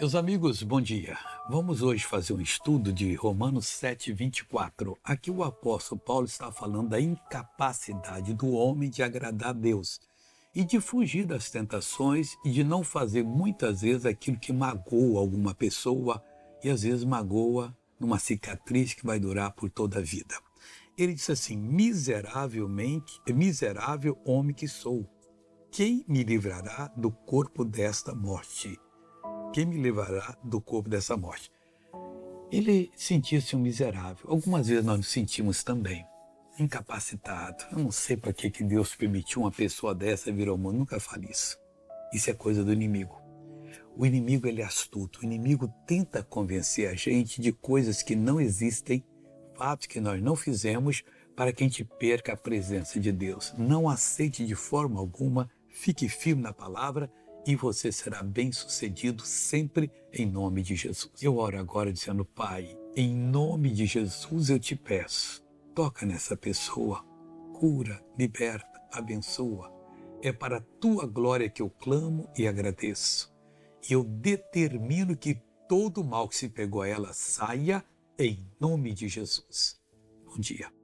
Meus amigos, bom dia. Vamos hoje fazer um estudo de Romanos 7, 24. Aqui o apóstolo Paulo está falando da incapacidade do homem de agradar a Deus e de fugir das tentações e de não fazer muitas vezes aquilo que magoa alguma pessoa e às vezes magoa numa cicatriz que vai durar por toda a vida. Ele disse assim: miseravelmente, miserável homem que sou, quem me livrará do corpo desta morte? Quem me levará do corpo dessa morte? Ele sentia-se um miserável. Algumas vezes nós nos sentimos também incapacitado. Eu não sei para que, que Deus permitiu uma pessoa dessa vir ao mundo. Nunca fale isso. Isso é coisa do inimigo. O inimigo ele é astuto. O inimigo tenta convencer a gente de coisas que não existem, fatos que nós não fizemos, para que a gente perca a presença de Deus. Não aceite de forma alguma, fique firme na palavra e você será bem-sucedido sempre em nome de Jesus. Eu oro agora dizendo, Pai, em nome de Jesus eu te peço, toca nessa pessoa, cura, liberta, abençoa. É para a tua glória que eu clamo e agradeço. E eu determino que todo mal que se pegou a ela saia em nome de Jesus. Bom dia.